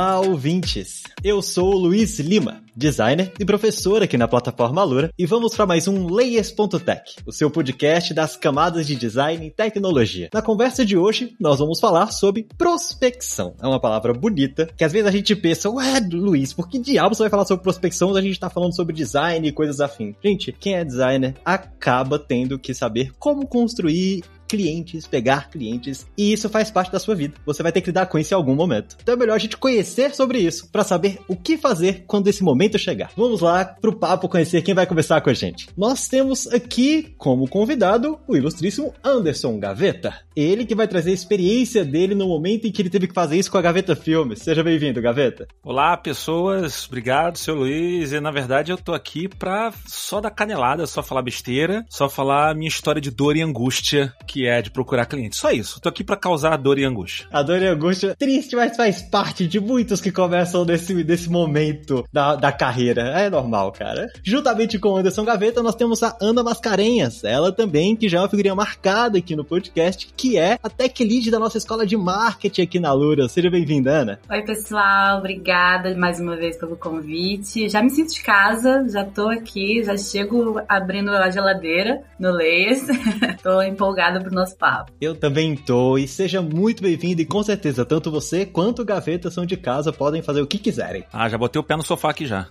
Olá, ouvintes! Eu sou o Luiz Lima, designer e professor aqui na plataforma Alura, e vamos para mais um Layers.tech, o seu podcast das camadas de design e tecnologia. Na conversa de hoje, nós vamos falar sobre prospecção. É uma palavra bonita, que às vezes a gente pensa, ué, Luiz, por que diabos você vai falar sobre prospecção se a gente tá falando sobre design e coisas afins? Gente, quem é designer acaba tendo que saber como construir clientes, pegar clientes, e isso faz parte da sua vida. Você vai ter que lidar com isso em algum momento. Então é melhor a gente conhecer sobre isso para saber o que fazer quando esse momento chegar. Vamos lá pro papo conhecer quem vai conversar com a gente. Nós temos aqui como convidado o ilustríssimo Anderson Gaveta. Ele que vai trazer a experiência dele no momento em que ele teve que fazer isso com a Gaveta Filmes. Seja bem-vindo, Gaveta. Olá, pessoas. Obrigado, seu Luiz. E na verdade eu tô aqui pra só dar canelada, só falar besteira, só falar minha história de dor e angústia que que é de procurar cliente. Só isso. Tô aqui para causar dor e angústia. A dor e angústia, triste, mas faz parte de muitos que começam nesse, nesse momento da, da carreira. É normal, cara. Juntamente com o Anderson Gaveta, nós temos a Ana Mascarenhas. Ela também, que já é uma figurinha marcada aqui no podcast, que é a tech lead da nossa escola de marketing aqui na Lura. Seja bem-vinda, Ana. Oi, pessoal. Obrigada mais uma vez pelo convite. Já me sinto de casa, já tô aqui, já chego abrindo a geladeira no Leis. tô empolgada pro nosso papo. Eu também tô, e seja muito bem-vindo, e com certeza, tanto você quanto o Gaveta são de casa, podem fazer o que quiserem. Ah, já botei o pé no sofá aqui já.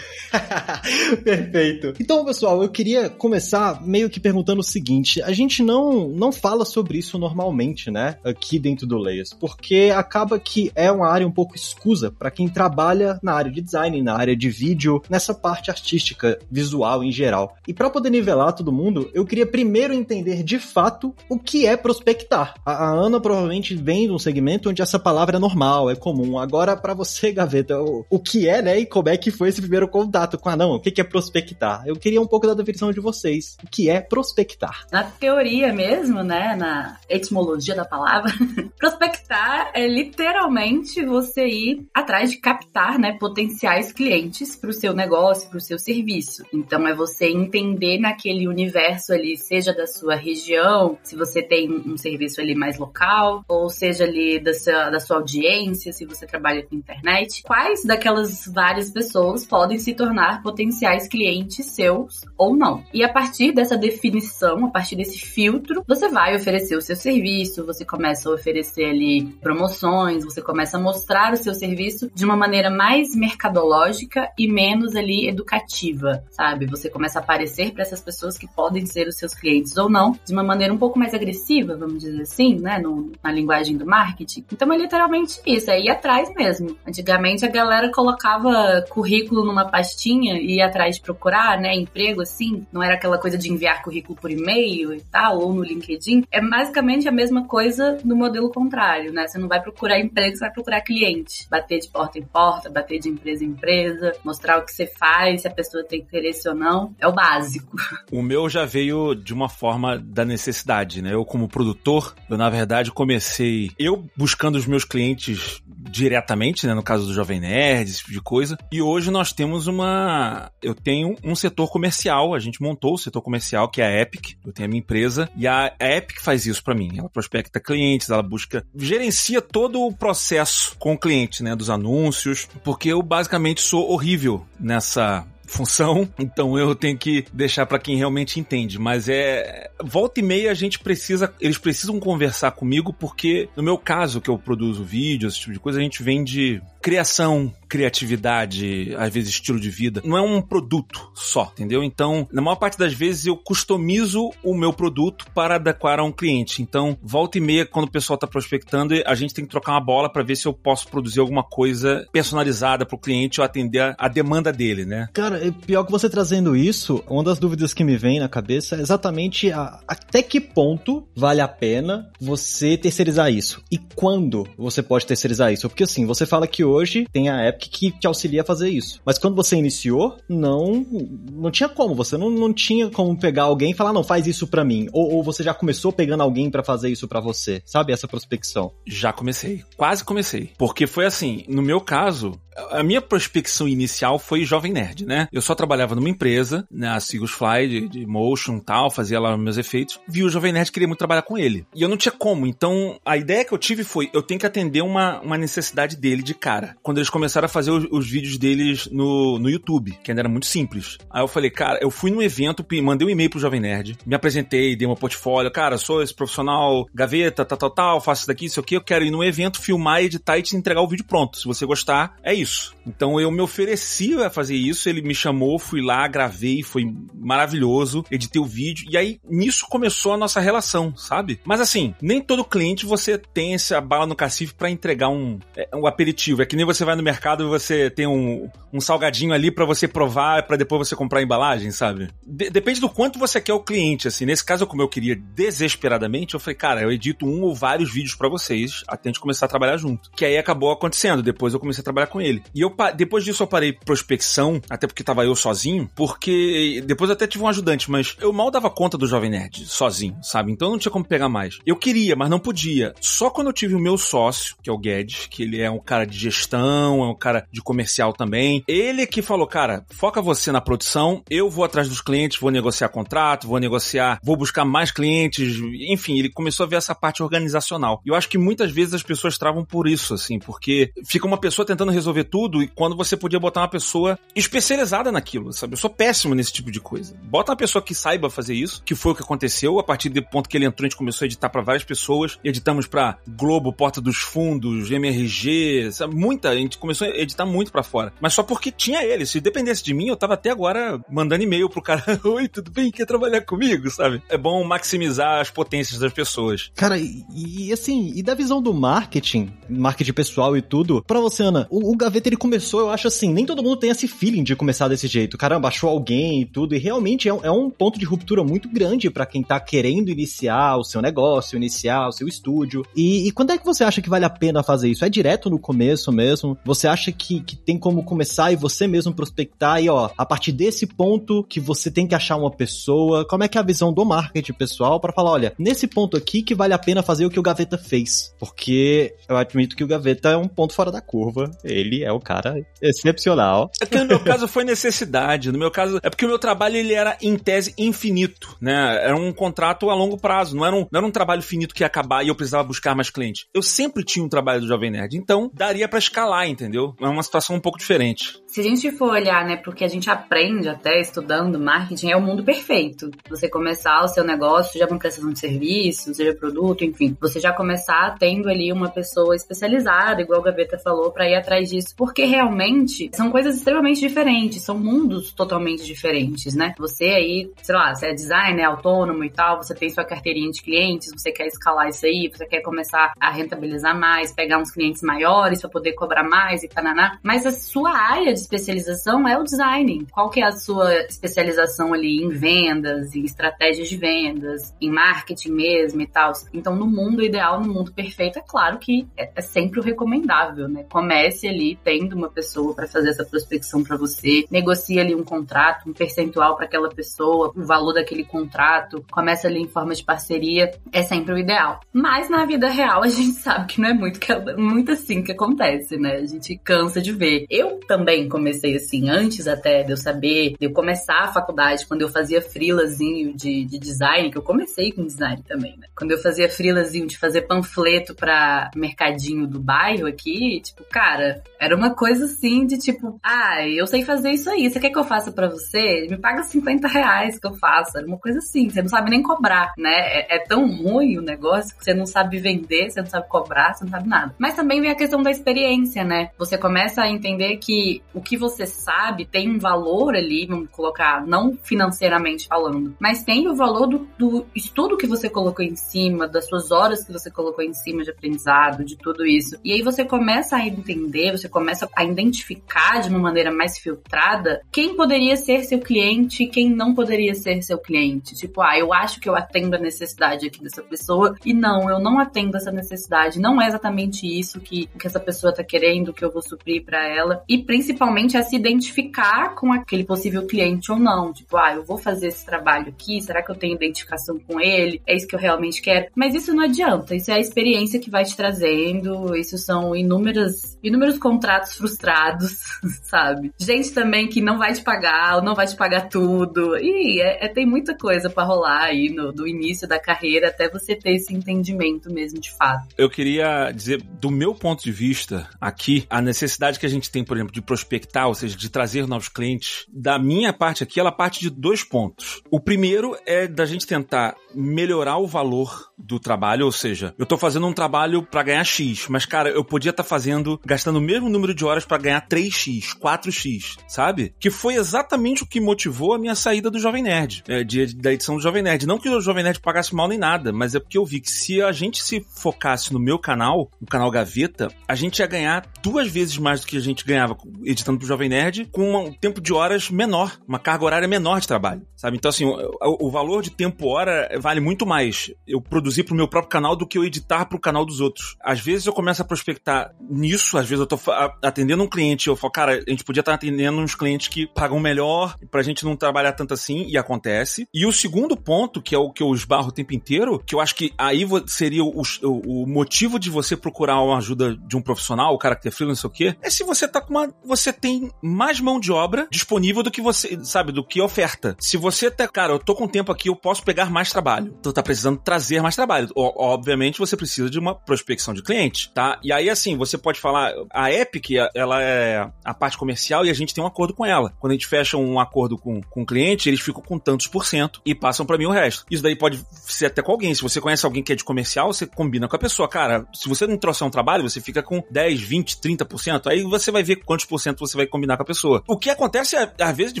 Perfeito. Então, pessoal, eu queria começar meio que perguntando o seguinte: a gente não, não fala sobre isso normalmente, né? Aqui dentro do Layers, porque acaba que é uma área um pouco escusa para quem trabalha na área de design, na área de vídeo, nessa parte artística, visual em geral. E para poder nivelar todo mundo, eu queria primeiro entender de fato o que é prospectar. A, a Ana provavelmente vem de um segmento onde essa palavra é normal, é comum. Agora, para você, Gaveta, o, o que é, né? E como é que foi esse primeiro contato? Contato com anão, o que é prospectar? Eu queria um pouco da definição de vocês. O que é prospectar? Na teoria mesmo, né, na etimologia da palavra, prospectar é literalmente você ir atrás de captar, né, potenciais clientes para o seu negócio, para o seu serviço. Então é você entender naquele universo ali, seja da sua região, se você tem um serviço ali mais local, ou seja ali da sua, da sua audiência, se você trabalha com internet, quais daquelas várias pessoas podem se tornar tornar potenciais clientes seus ou não. E a partir dessa definição, a partir desse filtro, você vai oferecer o seu serviço, você começa a oferecer ali promoções, você começa a mostrar o seu serviço de uma maneira mais mercadológica e menos ali educativa, sabe? Você começa a aparecer para essas pessoas que podem ser os seus clientes ou não, de uma maneira um pouco mais agressiva, vamos dizer assim, né, no, na linguagem do marketing. Então é literalmente isso, é ir atrás mesmo. Antigamente a galera colocava currículo numa pastinha pastinha e ir atrás de procurar, né, emprego assim, não era aquela coisa de enviar currículo por e-mail e tal, ou no LinkedIn, é basicamente a mesma coisa no modelo contrário, né? Você não vai procurar emprego, você vai procurar cliente. Bater de porta em porta, bater de empresa em empresa, mostrar o que você faz, se a pessoa tem interesse ou não, é o básico. O meu já veio de uma forma da necessidade, né? Eu como produtor, eu na verdade comecei eu buscando os meus clientes diretamente, né, no caso do Jovem Nerd, esse tipo de coisa. E hoje nós temos uma. Eu tenho um setor comercial, a gente montou o setor comercial, que é a Epic. Eu tenho a minha empresa. E a Epic faz isso para mim. Ela prospecta clientes, ela busca. gerencia todo o processo com o cliente, né, dos anúncios. Porque eu basicamente sou horrível nessa função, então eu tenho que deixar para quem realmente entende, mas é volta e meia a gente precisa, eles precisam conversar comigo porque no meu caso que eu produzo vídeos, esse tipo de coisa, a gente vende criação, criatividade, às vezes estilo de vida. Não é um produto só, entendeu? Então, na maior parte das vezes eu customizo o meu produto para adequar a um cliente. Então, volta e meia, quando o pessoal está prospectando, a gente tem que trocar uma bola para ver se eu posso produzir alguma coisa personalizada para o cliente ou atender a demanda dele, né? Cara, pior que você trazendo isso, uma das dúvidas que me vem na cabeça é exatamente a, até que ponto vale a pena você terceirizar isso e quando você pode terceirizar isso. Porque assim, você fala que hoje hoje tem a Epic que te auxilia a fazer isso. Mas quando você iniciou, não não tinha como, você não, não tinha como pegar alguém e falar, não, faz isso para mim. Ou, ou, você já começou pegando alguém para fazer isso para você, sabe? Essa prospecção. Já comecei, quase comecei. Porque foi assim, no meu caso, a minha prospecção inicial foi Jovem Nerd, né? Eu só trabalhava numa empresa, né, a Sigus Fly, de, de motion tal, fazia lá meus efeitos. Vi o Jovem Nerd, queria muito trabalhar com ele. E eu não tinha como. Então, a ideia que eu tive foi, eu tenho que atender uma, uma necessidade dele de cara. Quando eles começaram a fazer os, os vídeos deles no, no YouTube, que ainda era muito simples. Aí eu falei, cara, eu fui num evento, mandei um e-mail pro Jovem Nerd, me apresentei, dei meu portfólio, cara, sou esse profissional gaveta, tal, tal, tal, faço isso daqui, isso aqui, eu quero ir num evento, filmar, editar e te entregar o vídeo pronto. Se você gostar, é isso. Então eu me ofereci a fazer isso, ele me chamou, fui lá, gravei, foi maravilhoso, editei o vídeo, e aí nisso começou a nossa relação, sabe? Mas assim, nem todo cliente você tem essa bala no cacife para entregar um, é, um aperitivo. É que nem você vai no mercado e você tem um, um salgadinho ali para você provar, para depois você comprar a embalagem, sabe? De depende do quanto você quer o cliente, assim. Nesse caso, como eu queria desesperadamente, eu falei, cara, eu edito um ou vários vídeos para vocês até a gente começar a trabalhar junto. Que aí acabou acontecendo. Depois eu comecei a trabalhar com ele. E eu depois disso eu parei prospecção, até porque tava eu sozinho, porque depois eu até tive um ajudante, mas eu mal dava conta do Jovem Nerd sozinho, sabe? Então não tinha como pegar mais. Eu queria, mas não podia. Só quando eu tive o meu sócio, que é o Guedes, que ele é um cara de gestão, é um cara de comercial também. Ele que falou, cara, foca você na produção, eu vou atrás dos clientes, vou negociar contrato, vou negociar, vou buscar mais clientes, enfim, ele começou a ver essa parte organizacional. E eu acho que muitas vezes as pessoas travam por isso, assim, porque fica uma pessoa tentando resolver tudo e quando você podia botar uma pessoa especializada naquilo, sabe? Eu sou péssimo nesse tipo de coisa. Bota uma pessoa que saiba fazer isso, que foi o que aconteceu. A partir do ponto que ele entrou, a gente começou a editar para várias pessoas. Editamos para Globo, Porta dos Fundos, MRG, sabe? Muita. A gente começou a editar muito para fora. Mas só porque tinha ele. Se dependesse de mim, eu tava até agora mandando e-mail pro cara: Oi, tudo bem? Quer trabalhar comigo, sabe? É bom maximizar as potências das pessoas. Cara, e, e assim, e da visão do marketing, marketing pessoal e tudo, pra você, Ana, o, o Gaveta ele começou, eu acho assim, nem todo mundo tem esse feeling de começar desse jeito. Caramba, achou alguém e tudo, e realmente é, é um ponto de ruptura muito grande para quem tá querendo iniciar o seu negócio, iniciar o seu estúdio. E, e, quando é que você acha que vale a pena fazer isso? É direto no começo mesmo? Você acha que, que tem como começar e você mesmo prospectar e ó, a partir desse ponto que você tem que achar uma pessoa, como é que é a visão do marketing pessoal para falar, olha, nesse ponto aqui que vale a pena fazer o que o Gaveta fez? Porque eu admito que o Gaveta é um ponto fora da curva. Ele é o cara excepcional. É que no meu caso foi necessidade. No meu caso, é porque o meu trabalho ele era, em tese, infinito, né? Era um contrato a longo prazo. Não era um, não era um trabalho finito que ia acabar e eu precisava buscar mais clientes. Eu sempre tinha um trabalho do Jovem Nerd. Então, daria para escalar, entendeu? É uma situação um pouco diferente. Se a gente for olhar, né, porque a gente aprende até estudando marketing, é o mundo perfeito. Você começar o seu negócio, seja uma prestação de serviço, seja produto, enfim. Você já começar tendo ali uma pessoa especializada, igual o Gaveta falou, para ir atrás disso. Porque realmente são coisas extremamente diferentes, são mundos totalmente diferentes, né? Você aí, sei lá, você é designer, é autônomo e tal, você tem sua carteirinha de clientes, você quer escalar isso aí, você quer começar a rentabilizar mais, pegar uns clientes maiores para poder cobrar mais e tananá. Mas a sua área de especialização é o design. Qual que é a sua especialização ali em vendas, em estratégias de vendas, em marketing mesmo e tal? Então, no mundo ideal, no mundo perfeito, é claro que é, é sempre o recomendável, né? Comece ali tendo uma pessoa para fazer essa prospecção para você, negocie ali um contrato, um percentual para aquela pessoa, o valor daquele contrato, começa ali em forma de parceria, é sempre o ideal. Mas na vida real a gente sabe que não é muito, que é muito assim que acontece, né? A gente cansa de ver. Eu também comecei assim, antes até de eu saber, de eu começar a faculdade, quando eu fazia frilazinho de, de design, que eu comecei com design também, né? Quando eu fazia frilazinho de fazer panfleto para mercadinho do bairro aqui, tipo, cara, era uma coisa assim de tipo, ah, eu sei fazer isso aí, você quer que eu faça para você? Me paga 50 reais que eu faço. Era uma coisa assim, você não sabe nem cobrar, né? É, é, tão ruim o negócio que você não sabe vender, você não sabe cobrar, você não sabe nada. Mas também vem a questão da experiência, né? Você começa a entender que o que você sabe tem um valor ali, vamos colocar, não financeiramente falando, mas tem o valor do, do estudo que você colocou em cima, das suas horas que você colocou em cima de aprendizado, de tudo isso. E aí você começa a entender, você começa a identificar de uma maneira mais filtrada quem poderia ser seu cliente e quem não poderia ser seu cliente. Tipo, ah, eu acho que eu atendo a necessidade aqui dessa pessoa e não, eu não atendo essa necessidade. Não é exatamente isso que, que essa pessoa tá querendo, que eu vou suprir para ela. E principalmente a se identificar com aquele possível cliente ou não. Tipo, ah, eu vou fazer esse trabalho aqui, será que eu tenho identificação com ele? É isso que eu realmente quero? Mas isso não adianta, isso é a experiência que vai te trazendo, isso são inúmeras, inúmeros contratos frustrados, sabe? Gente também que não vai te pagar, ou não vai te pagar tudo. E é, é tem muita coisa para rolar aí no, do início da carreira até você ter esse entendimento mesmo de fato. Eu queria dizer, do meu ponto de vista, aqui, a necessidade que a gente tem, por exemplo, de prospectar, ou seja, de trazer novos clientes, da minha parte aqui, ela parte de dois pontos. O primeiro é da gente tentar melhorar o valor do trabalho, ou seja, eu tô fazendo um trabalho para ganhar X, mas cara, eu podia estar tá fazendo, gastando o mesmo número de horas para ganhar 3X, 4X, sabe? Que foi exatamente o que motivou a minha saída do Jovem Nerd, é, de, da edição do Jovem Nerd. Não que o Jovem Nerd pagasse mal nem nada, mas é porque eu vi que se a gente se focasse no meu canal, no canal Gaveta, a gente ia ganhar duas vezes mais do que a gente ganhava editando pro Jovem Nerd, com um tempo de horas menor, uma carga horária menor de trabalho, sabe? Então, assim, o, o valor de tempo-hora vale muito mais eu produzir pro meu próprio canal do que eu editar pro canal dos outros. Às vezes eu começo a prospectar nisso, às vezes eu tô atendendo um cliente, eu falo, cara, a gente podia estar atendendo uns clientes que pagam melhor, pra gente não trabalhar tanto assim, e acontece. E o segundo ponto, que é o que eu esbarro o tempo inteiro, que eu acho que aí seria o, o, o motivo de você procurar uma ajuda de um profissional, o cara que é frio, não sei o quê, é se você tá com uma. Você tem mais mão de obra disponível do que você, sabe, do que oferta. Se você tá, cara, eu tô com tempo aqui, eu posso pegar mais trabalho. Tu tá precisando trazer mais trabalho. O, obviamente você precisa de uma prospecção de cliente, tá? E aí, assim, você pode falar, a Epic, ela é a parte comercial e a gente tem um acordo com ela. Quando a gente fecha um acordo com, com o cliente, eles ficam com tantos por cento e passam para mim o resto. Isso daí pode ser até com alguém. Se você conhece alguém que é de comercial, você combina com a pessoa. Cara, se você não trouxer um trabalho, você fica com 10, 20, 30%. Aí você vai ver quantos por cento você vai combinar com a pessoa. O que acontece, é, às vezes, de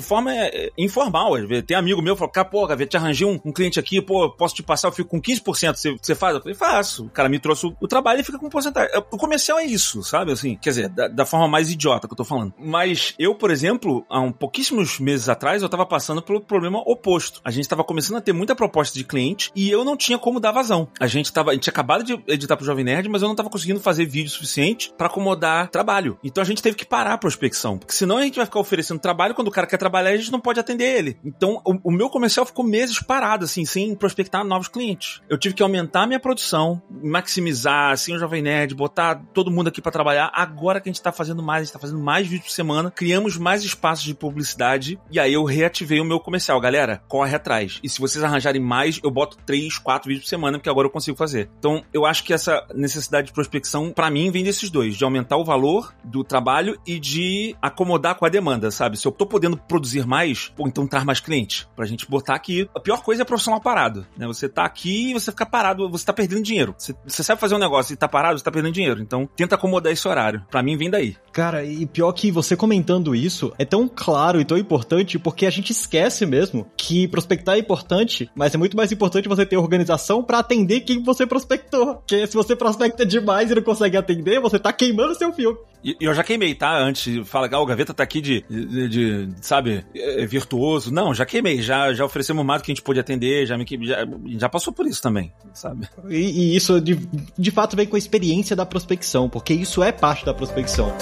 forma é, é, informal. Às vezes, tem amigo meu que fala, cara, pô, Gaveta, te arranjei um, um, cliente aqui, pô, posso te passar, eu fico com 15%. Você, você faz? Eu falei, faço. O cara me trouxe o, o trabalho e fica com porcentagem. É, o comercial é isso, sabe? Assim, quer dizer, da, da, forma mais idiota que eu tô falando. Mas eu, por exemplo, há um pouquíssimos meses atrás, eu tava passando pelo problema oposto. A gente tava começando a ter muita proposta de cliente e eu não tinha como dar vazão. A gente tava, a gente tinha acabado de editar pro Jovem Nerd, mas eu não tava conseguindo fazer vídeo suficiente para acomodar trabalho. Então a gente teve que parar a prospecção, porque senão a gente vai ficar oferecendo trabalho quando o cara quer trabalhar a gente não pode atender ele. Então o, o meu comercial ficou meses parado, assim, sem prospectar novos clientes. Eu tive que aumentar a minha produção, maximizar, assim, o Jovem Nerd, botar todo mundo aqui para trabalhar. Agora que a gente tá fazendo mais, a gente tá fazendo mais vídeos por semana, criamos mais espaços de publicidade e aí eu reativei o meu comercial. Galera, corre atrás. E se vocês arranjarem mais, eu boto três, quatro vídeos por semana, porque agora eu consigo fazer. Então, eu acho que essa necessidade de prospecção, para mim, vem desses dois, de aumentar o valor do trabalho e de acomodar com a demanda, sabe? Se eu tô podendo produzir mais, pô, então traz mais clientes. Pra gente botar aqui. A pior coisa é profissional parado, né? Você tá aqui e você fica parado, você tá perdendo dinheiro. Você, você sabe fazer um negócio e tá parado, você tá perdendo dinheiro. Então, tenta acomodar esse horário. Para mim, vem daí. Cara, e pior que você comentando isso é tão claro e tão importante porque a gente esquece mesmo que prospectar é importante, mas é muito mais importante você ter organização para atender quem você prospectou. Porque se você prospecta demais e não consegue atender, você tá queimando seu filme. E eu já queimei, tá? Antes, fala, ah, o Gaveta tá aqui de, de, de sabe, é, virtuoso. Não, já queimei, já, já oferecemos mais do que a gente pôde atender, já, me, já, já passou por isso também, sabe? E, e isso, de, de fato, vem com a experiência da prospecção, porque isso é parte da prospecção.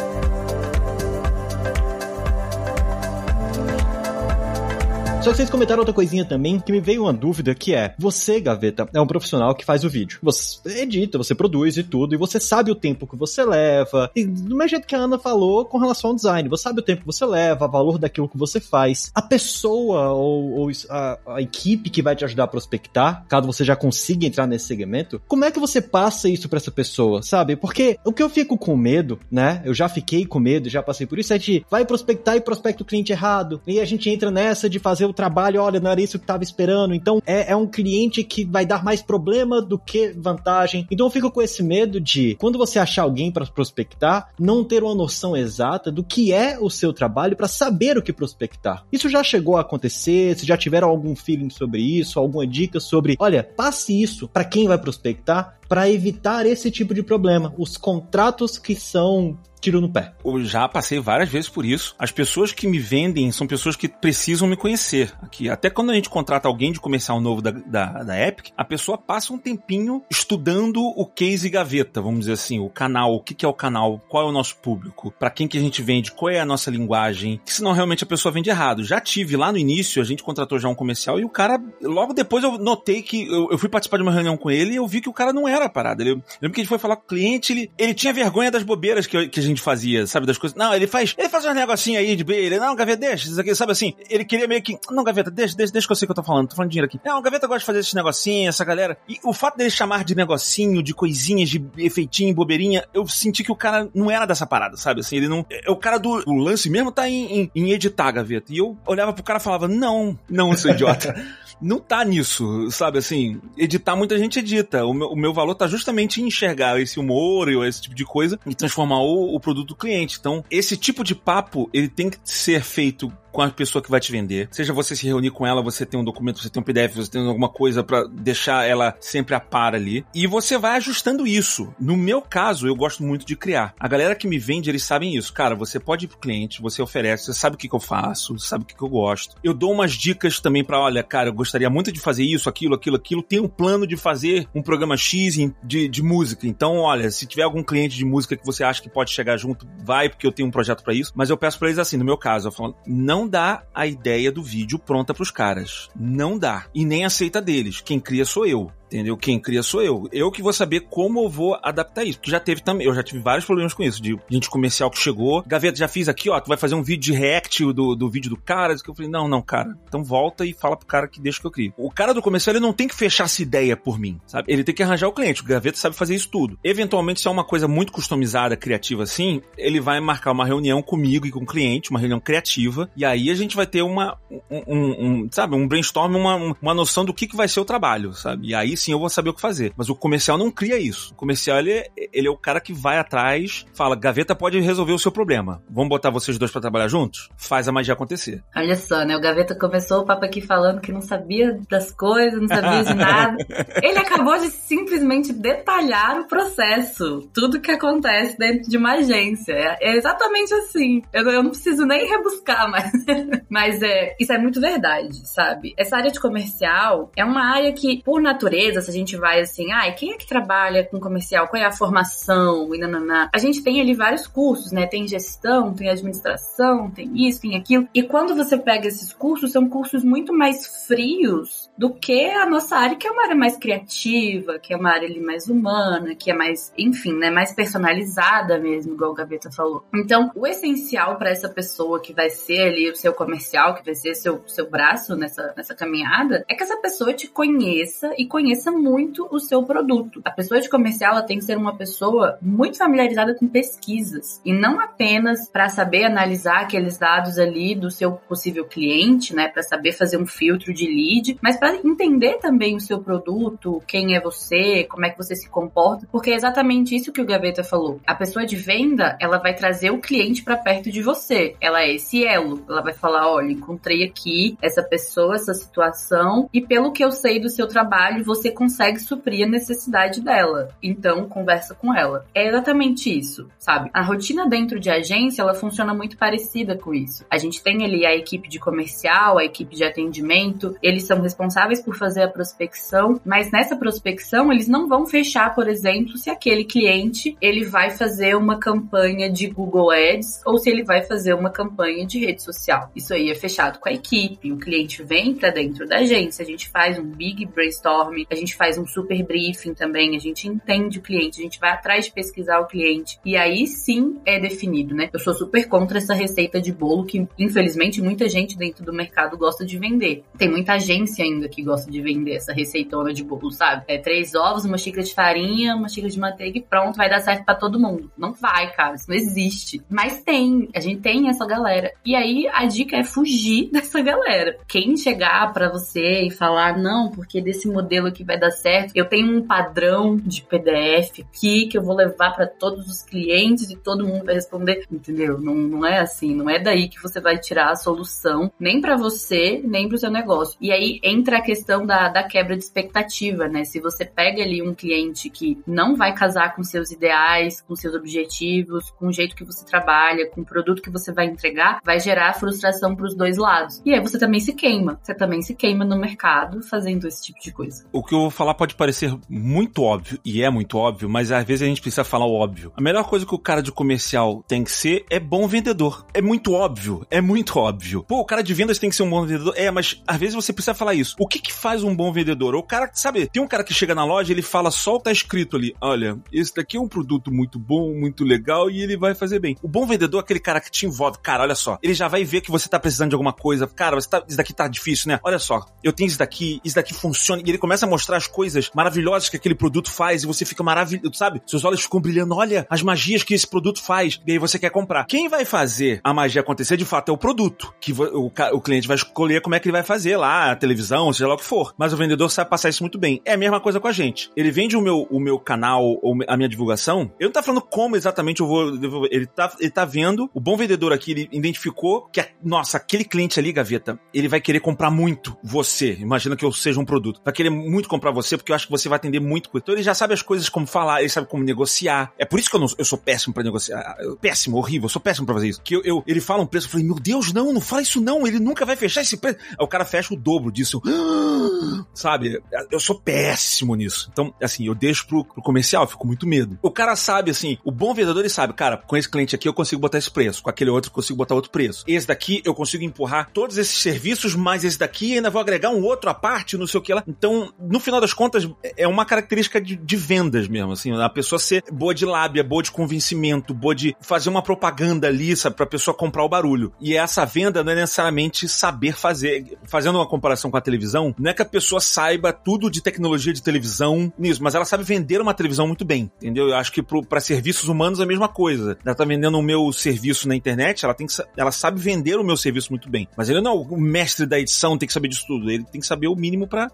Só que vocês comentaram outra coisinha também que me veio uma dúvida que é: você, Gaveta, é um profissional que faz o vídeo. Você edita, você produz e tudo, e você sabe o tempo que você leva. E do mesmo jeito que a Ana falou com relação ao design, você sabe o tempo que você leva, o valor daquilo que você faz. A pessoa ou, ou a, a, equipe que vai te ajudar a prospectar, caso você já consiga entrar nesse segmento, como é que você passa isso para essa pessoa, sabe? Porque o que eu fico com medo, né? Eu já fiquei com medo, já passei por isso, é de vai prospectar e prospecta o cliente errado. E a gente entra nessa de fazer o trabalho, olha, não era isso que estava esperando. Então, é, é um cliente que vai dar mais problema do que vantagem. Então, eu fico com esse medo de, quando você achar alguém para prospectar, não ter uma noção exata do que é o seu trabalho para saber o que prospectar. Isso já chegou a acontecer? Se já tiveram algum feeling sobre isso, alguma dica sobre, olha, passe isso para quem vai prospectar, para evitar esse tipo de problema, os contratos que são tiro no pé. Eu já passei várias vezes por isso. As pessoas que me vendem são pessoas que precisam me conhecer. Aqui, até quando a gente contrata alguém de comercial novo da, da, da Epic, a pessoa passa um tempinho estudando o case gaveta, vamos dizer assim, o canal, o que, que é o canal, qual é o nosso público, para quem que a gente vende, qual é a nossa linguagem, que senão realmente a pessoa vende errado. Já tive lá no início, a gente contratou já um comercial e o cara, logo depois eu notei que eu, eu fui participar de uma reunião com ele e eu vi que o cara não era parado. Ele, eu lembro que a gente foi falar com o cliente, ele, ele tinha vergonha das bobeiras que, que a gente fazia, sabe, das coisas. Não, ele faz, ele faz uns negocinhos aí de ele, não, gaveta, deixa, isso aqui, sabe assim, ele queria meio que, não, gaveta, deixa, deixa, deixa que eu sei que eu tô falando, tô falando dinheiro aqui. Não, gaveta gosta de fazer esses negocinhos, essa galera. E o fato dele chamar de negocinho, de coisinhas, de efeitinho, bobeirinha, eu senti que o cara não era dessa parada, sabe, assim, ele não, é o cara do o lance mesmo tá em, em, em editar a gaveta. E eu olhava pro cara e falava, não, não, seu idiota. não tá nisso, sabe? Assim, editar muita gente edita. O meu, o meu valor tá justamente em enxergar esse humor ou esse tipo de coisa e transformar o, o produto do cliente. Então, esse tipo de papo, ele tem que ser feito com a pessoa que vai te vender. Seja você se reunir com ela, você tem um documento, você tem um PDF, você tem alguma coisa para deixar ela sempre a par ali. E você vai ajustando isso. No meu caso, eu gosto muito de criar. A galera que me vende, eles sabem isso. Cara, você pode ir pro cliente, você oferece, você sabe o que, que eu faço, sabe o que, que eu gosto. Eu dou umas dicas também para, olha, cara, eu gostaria muito de fazer isso, aquilo, aquilo, aquilo. Tem um plano de fazer um programa X de, de música. Então, olha, se tiver algum cliente de música que você acha que pode chegar junto, vai, porque eu tenho um projeto para isso. Mas eu peço para eles assim, no meu caso, eu falo, não não dá a ideia do vídeo pronta pros caras. Não dá. E nem aceita deles. Quem cria sou eu. Entendeu? Quem cria sou eu. Eu que vou saber como eu vou adaptar isso. Porque já teve também, eu já tive vários problemas com isso. De gente comercial que chegou, Gaveta, já fiz aqui, ó, tu vai fazer um vídeo de react do, do vídeo do cara. Que eu falei, não, não, cara. Então volta e fala pro cara que deixa que eu crio. O cara do comercial, ele não tem que fechar essa ideia por mim, sabe? Ele tem que arranjar o cliente. O Gaveta sabe fazer isso tudo. Eventualmente, se é uma coisa muito customizada, criativa assim, ele vai marcar uma reunião comigo e com o cliente, uma reunião criativa, e aí a gente vai ter uma, um, um, um sabe, um brainstorm, uma, uma noção do que, que vai ser o trabalho, sabe? E aí sim eu vou saber o que fazer. Mas o comercial não cria isso. O comercial, ele, é, ele é o cara que vai atrás, fala, Gaveta pode resolver o seu problema. Vamos botar vocês dois para trabalhar juntos? Faz a magia acontecer. Olha só, né? O Gaveta começou o papo aqui falando que não sabia das coisas, não sabia de nada. ele acabou de simplesmente detalhar o processo. Tudo que acontece dentro de uma agência. É, é exatamente assim. Eu, eu, não preciso nem rebuscar mais. Mas é, isso é muito verdade, sabe? Essa área de comercial é uma área que, por natureza, empresa, se a gente vai assim, ai, ah, quem é que trabalha com comercial? Qual é a formação? E nananá. A gente tem ali vários cursos, né? Tem gestão, tem administração, tem isso, tem aquilo. E quando você pega esses cursos, são cursos muito mais frios do que a nossa área, que é uma área mais criativa, que é uma área ali mais humana, que é mais, enfim, né, mais personalizada mesmo, igual o Gaveta falou. Então, o essencial para essa pessoa que vai ser ali o seu comercial, que vai ser seu, seu braço nessa, nessa caminhada, é que essa pessoa te conheça e conheça muito o seu produto. A pessoa de comercial ela tem que ser uma pessoa muito familiarizada com pesquisas e não apenas para saber analisar aqueles dados ali do seu possível cliente, né, para saber fazer um filtro de lead, mas para entender também o seu produto, quem é você, como é que você se comporta, porque é exatamente isso que o Gaveta falou. A pessoa de venda, ela vai trazer o cliente para perto de você. Ela é esse elo. Ela vai falar, olha, encontrei aqui essa pessoa, essa situação, e pelo que eu sei do seu trabalho, você consegue suprir a necessidade dela. Então, conversa com ela. É exatamente isso, sabe? A rotina dentro de agência, ela funciona muito parecida com isso. A gente tem ali a equipe de comercial, a equipe de atendimento, eles são responsáveis por fazer a prospecção, mas nessa prospecção eles não vão fechar, por exemplo, se aquele cliente ele vai fazer uma campanha de Google Ads ou se ele vai fazer uma campanha de rede social. Isso aí é fechado com a equipe. O cliente vem para dentro da agência, a gente faz um big brainstorm, a gente faz um super briefing também, a gente entende o cliente, a gente vai atrás de pesquisar o cliente e aí sim é definido, né? Eu sou super contra essa receita de bolo que infelizmente muita gente dentro do mercado gosta de vender. Tem muita agência ainda que gosta de vender essa receitona de bolo, sabe? É três ovos, uma xícara de farinha, uma xícara de manteiga e pronto, vai dar certo para todo mundo. Não vai, cara, isso não existe. Mas tem, a gente tem essa galera. E aí a dica é fugir dessa galera. Quem chegar para você e falar, não, porque desse modelo aqui que vai dar certo. Eu tenho um padrão de PDF aqui que eu vou levar para todos os clientes e todo mundo vai responder, entendeu? Não, não é assim, não é daí que você vai tirar a solução, nem para você, nem para o seu negócio. E aí entra a questão da, da quebra de expectativa, né? Se você pega ali um cliente que não vai casar com seus ideais, com seus objetivos, com o jeito que você trabalha, com o produto que você vai entregar, vai gerar frustração para os dois lados. E aí você também se queima. Você também se queima no mercado fazendo esse tipo de coisa. O que eu vou falar pode parecer muito óbvio, e é muito óbvio, mas às vezes a gente precisa falar o óbvio. A melhor coisa que o cara de comercial tem que ser é bom vendedor. É muito óbvio, é muito óbvio. Pô, o cara de vendas tem que ser um bom vendedor. É, mas às vezes você precisa falar isso. O que que faz um bom vendedor? O cara, sabe, tem um cara que chega na loja, ele fala só o que tá escrito ali. Olha, esse daqui é um produto muito bom, muito legal e ele vai fazer bem. O bom vendedor é aquele cara que te envolve. Cara, olha só. Ele já vai ver que você tá precisando de alguma coisa. Cara, você tá, isso daqui tá difícil, né? Olha só, eu tenho isso daqui, isso daqui funciona. E ele começa a mostrar as coisas maravilhosas que aquele produto faz e você fica maravilhoso, sabe? Seus olhos ficam brilhando. Olha as magias que esse produto faz. E aí você quer comprar. Quem vai fazer a magia acontecer de fato é o produto. Que o, o cliente vai escolher como é que ele vai fazer lá, a televisão, seja lá o que for. Mas o vendedor sabe passar isso muito bem. É a mesma coisa com a gente. Ele vende o meu, o meu canal ou a minha divulgação. Ele não tá falando como exatamente eu vou. Ele tá, ele tá vendo. O bom vendedor aqui, ele identificou que, nossa, aquele cliente ali, gaveta, ele vai querer comprar muito você. Imagina que eu seja um produto. Vai querer muito comprar você, porque eu acho que você vai atender muito. Então ele já sabe as coisas como falar, ele sabe como negociar. É por isso que eu, não, eu sou péssimo para negociar. Péssimo, horrível, eu sou péssimo para fazer isso. Que eu, eu, ele fala um preço, eu falei, meu Deus, não, não fala isso não, ele nunca vai fechar esse preço. Aí o cara fecha o dobro disso. sabe? Eu sou péssimo nisso. Então, assim, eu deixo pro, pro comercial, fico com muito medo. O cara sabe, assim, o bom vendedor ele sabe, cara, com esse cliente aqui eu consigo botar esse preço, com aquele outro eu consigo botar outro preço. Esse daqui eu consigo empurrar todos esses serviços, mais esse daqui ainda vou agregar um outro à parte, não sei o que lá. Então, no final das contas, é uma característica de, de vendas mesmo, assim, a pessoa ser boa de lábia, boa de convencimento, boa de fazer uma propaganda ali, sabe, pra pessoa comprar o barulho. E essa venda não é necessariamente saber fazer. Fazendo uma comparação com a televisão, não é que a pessoa saiba tudo de tecnologia de televisão nisso, mas ela sabe vender uma televisão muito bem, entendeu? Eu acho que para serviços humanos é a mesma coisa. Ela tá vendendo o meu serviço na internet, ela tem que, ela sabe vender o meu serviço muito bem. Mas ele não é o mestre da edição, tem que saber disso tudo. Ele tem que saber o mínimo para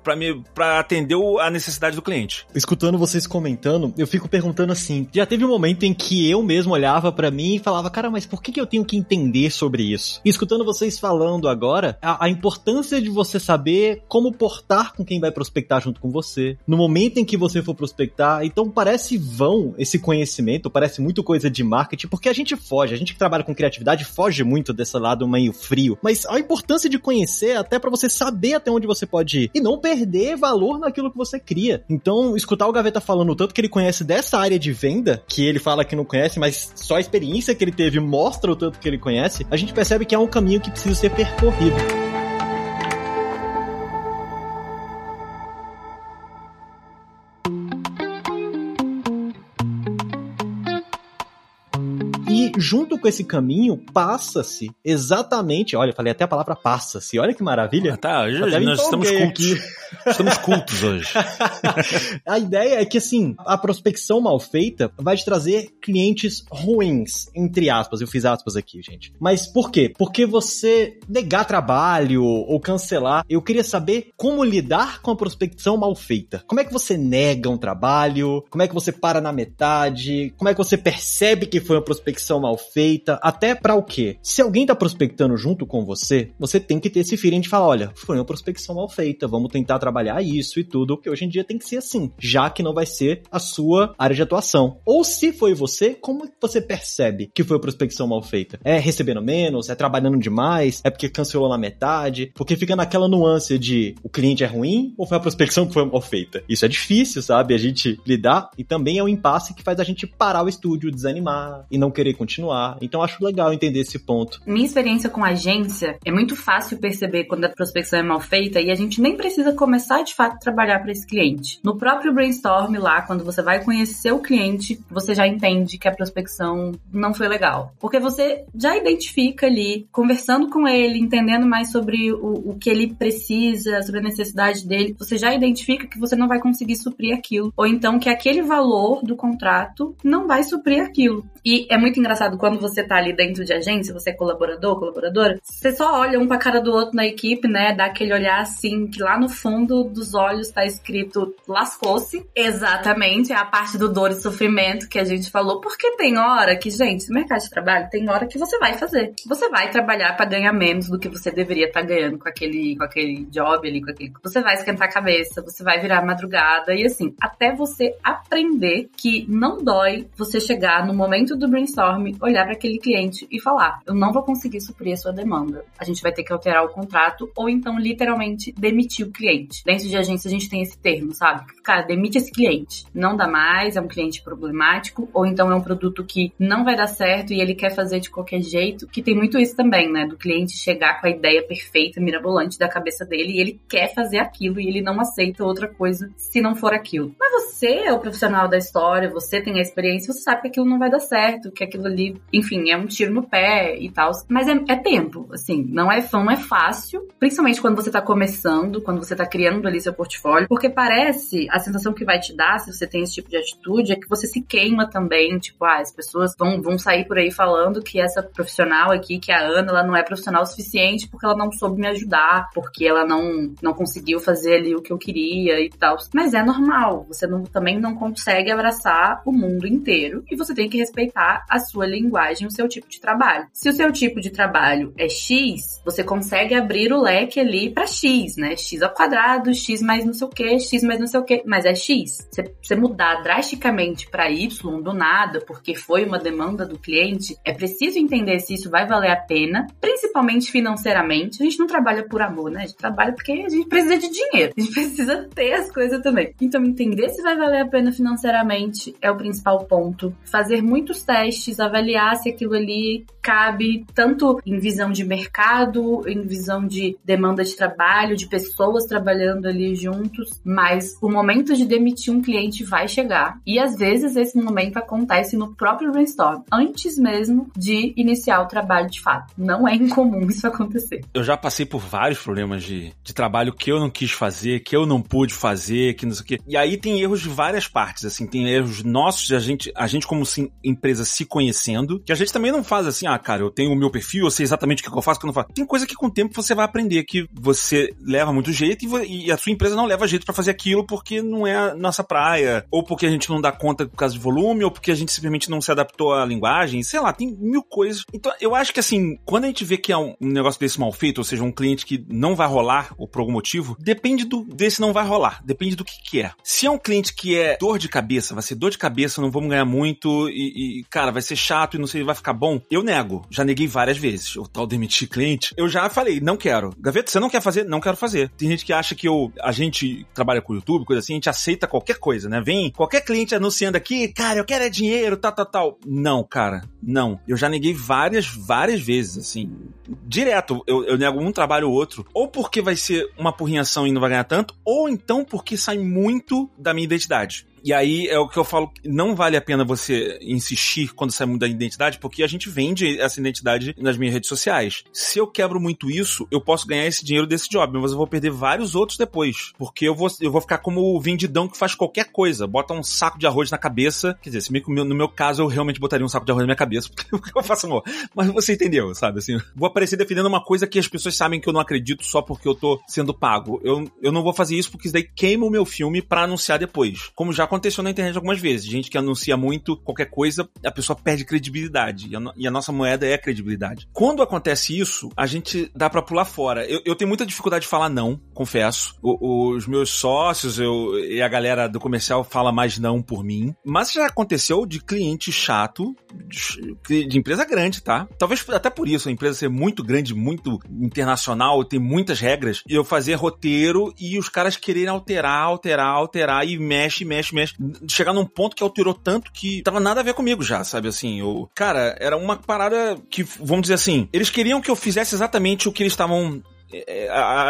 para atender a necessidade do cliente. Escutando vocês comentando, eu fico perguntando assim, já teve um momento em que eu mesmo olhava para mim e falava, cara, mas por que, que eu tenho que entender sobre isso? E escutando vocês falando agora, a, a importância de você saber como portar com quem vai prospectar junto com você, no momento em que você for prospectar. Então parece vão esse conhecimento, parece muito coisa de marketing, porque a gente foge, a gente que trabalha com criatividade foge muito desse lado meio frio. Mas a importância de conhecer até para você saber até onde você pode ir e não perder valor naquilo que você cria. Então, escutar o Gaveta falando o tanto que ele conhece dessa área de venda, que ele fala que não conhece, mas só a experiência que ele teve mostra o tanto que ele conhece, a gente percebe que é um caminho que precisa ser percorrido. Junto com esse caminho, passa-se exatamente. Olha, falei até a palavra passa-se. Olha que maravilha. Ah, tá, hoje, nós estamos cultos. Estamos cultos hoje. a ideia é que, assim, a prospecção mal feita vai te trazer clientes ruins, entre aspas. Eu fiz aspas aqui, gente. Mas por quê? Porque você negar trabalho ou cancelar. Eu queria saber como lidar com a prospecção mal feita. Como é que você nega um trabalho? Como é que você para na metade? Como é que você percebe que foi uma prospecção mal feita? Até para o quê? Se alguém tá prospectando junto com você, você tem que ter esse feeling de falar, olha, foi uma prospecção mal feita, vamos tentar trabalhar isso e tudo, que hoje em dia tem que ser assim, já que não vai ser a sua área de atuação. Ou se foi você, como você percebe que foi a prospecção mal feita? É recebendo menos? É trabalhando demais? É porque cancelou na metade? Porque fica naquela nuance de o cliente é ruim ou foi a prospecção que foi mal feita? Isso é difícil, sabe? A gente lidar e também é um impasse que faz a gente parar o estúdio, desanimar e não querer continuar. Então acho legal entender esse ponto. Minha experiência com agência é muito fácil perceber quando a prospecção é mal feita e a gente nem precisa começar de fato a trabalhar para esse cliente. No próprio brainstorm lá, quando você vai conhecer o cliente, você já entende entende que a prospecção não foi legal. Porque você já identifica ali, conversando com ele, entendendo mais sobre o, o que ele precisa, sobre a necessidade dele, você já identifica que você não vai conseguir suprir aquilo. Ou então que aquele valor do contrato não vai suprir aquilo. E é muito engraçado quando você tá ali dentro de agência, você é colaborador, colaboradora, você só olha um pra cara do outro na equipe, né? Dá aquele olhar assim, que lá no fundo dos olhos tá escrito lascou-se. Exatamente, é a parte do dor e sofrimento que a gente falou. Porque tem hora que, gente, no mercado de trabalho, tem hora que você vai fazer. Você vai trabalhar para ganhar menos do que você deveria estar tá ganhando com aquele, com aquele job ali, com aquele. Você vai esquentar a cabeça, você vai virar madrugada e assim, até você aprender que não dói você chegar no momento do brainstorm, olhar para aquele cliente e falar: eu não vou conseguir suprir a sua demanda. A gente vai ter que alterar o contrato ou então literalmente demitir o cliente. Dentro de agência a gente tem esse termo, sabe? Cara, demite esse cliente. Não dá mais, é um cliente problemático ou então é um produto que não vai dar certo e ele quer fazer de qualquer jeito, que tem muito isso também, né? Do cliente chegar com a ideia perfeita, mirabolante da cabeça dele e ele quer fazer aquilo e ele não aceita outra coisa se não for aquilo. Mas você é o profissional da história, você tem a experiência, você sabe que aquilo não vai dar certo, que aquilo ali, enfim, é um tiro no pé e tal. Mas é, é tempo, assim, não é, não é fácil, principalmente quando você tá começando, quando você tá criando ali seu portfólio, porque parece, a sensação que vai te dar, se você tem esse tipo de atitude, é que você se queima também, tipo, ah, as pessoas vão, vão sair por aí falando que essa profissional aqui, que é a Ana, ela não é profissional o suficiente porque ela não soube me ajudar, porque ela não, não conseguiu fazer ali o que eu queria e tal. Mas é normal, você não, também não consegue abraçar o mundo inteiro e você tem que respeitar a sua linguagem, o seu tipo de trabalho. Se o seu tipo de trabalho é X, você consegue abrir o leque ali para X, né? X ao quadrado, X mais não sei o que, X mais não sei o que, mas é X. Você, você mudar drasticamente para Y do nada, porque foi uma demanda do cliente, é preciso entender se isso vai valer a pena, principalmente financeiramente. A gente não trabalha por amor, né? A gente trabalha porque a gente precisa de dinheiro. A gente precisa ter as coisas também. Então, entender se vai valer a pena financeiramente é o principal ponto. Fazer testes, avaliar se aquilo ali cabe tanto em visão de mercado, em visão de demanda de trabalho, de pessoas trabalhando ali juntos, mas o momento de demitir um cliente vai chegar. E às vezes esse momento acontece no próprio brainstorm, antes mesmo de iniciar o trabalho de fato. Não é incomum isso acontecer. Eu já passei por vários problemas de, de trabalho que eu não quis fazer, que eu não pude fazer, que não sei o quê. E aí tem erros de várias partes, assim, tem erros nossos, a gente, a gente como sim, empresa se conhecendo, que a gente também não faz assim, ah, cara, eu tenho o meu perfil, eu sei exatamente o que eu faço, o que eu não faço. Tem coisa que com o tempo você vai aprender que você leva muito jeito e, e a sua empresa não leva jeito para fazer aquilo porque não é a nossa praia, ou porque a gente não dá conta por causa de volume, ou porque a gente simplesmente não se adaptou à linguagem, sei lá, tem mil coisas. Então, eu acho que assim, quando a gente vê que é um, um negócio desse mal feito, ou seja, um cliente que não vai rolar, ou por algum motivo, depende do desse não vai rolar, depende do que, que é. Se é um cliente que é dor de cabeça, vai ser dor de cabeça, não vamos ganhar muito e, e cara, vai ser chato e não sei, vai ficar bom, eu nego. Já neguei várias vezes. O tal demitir cliente. Eu já falei, não quero. Gaveta, você não quer fazer? Não quero fazer. Tem gente que acha que eu, a gente trabalha com YouTube, coisa assim, a gente aceita qualquer coisa, né? Vem qualquer cliente anunciando aqui, cara, eu quero é dinheiro, tal, tal, tal. Não, cara, não. Eu já neguei várias, várias vezes, assim. Direto, eu, eu nego um trabalho ou outro. Ou porque vai ser uma porrinhação e não vai ganhar tanto, ou então porque sai muito da minha identidade. E aí é o que eu falo, não vale a pena você insistir quando sai muito da identidade, porque a gente vende essa identidade nas minhas redes sociais. Se eu quebro muito isso, eu posso ganhar esse dinheiro desse job, mas eu vou perder vários outros depois. Porque eu vou, eu vou ficar como o vendidão que faz qualquer coisa. Bota um saco de arroz na cabeça. Quer dizer, se me, no meu caso, eu realmente botaria um saco de arroz na minha cabeça, porque eu faço amor. Mas você entendeu, sabe? Assim, vou aparecer defendendo uma coisa que as pessoas sabem que eu não acredito só porque eu tô sendo pago. Eu, eu não vou fazer isso porque isso daí queima o meu filme para anunciar depois. Como já aconteceu na internet algumas vezes. Gente que anuncia muito qualquer coisa, a pessoa perde credibilidade. E a, e a nossa moeda é a credibilidade. Quando acontece isso, a gente dá para pular fora. Eu, eu, tenho muita dificuldade de falar não, confesso. O, os meus sócios eu, e a galera do comercial fala mais não por mim. Mas já aconteceu de cliente chato, de, de empresa grande, tá? Talvez até por isso a empresa ser muito grande, muito internacional, tem muitas regras. E eu fazer roteiro e os caras quererem alterar, alterar, alterar e mexe, mexe, mexe chegar num ponto que alterou tanto que tava nada a ver comigo já, sabe? Assim, o cara, era uma parada que, vamos dizer assim, eles queriam que eu fizesse exatamente o que eles estavam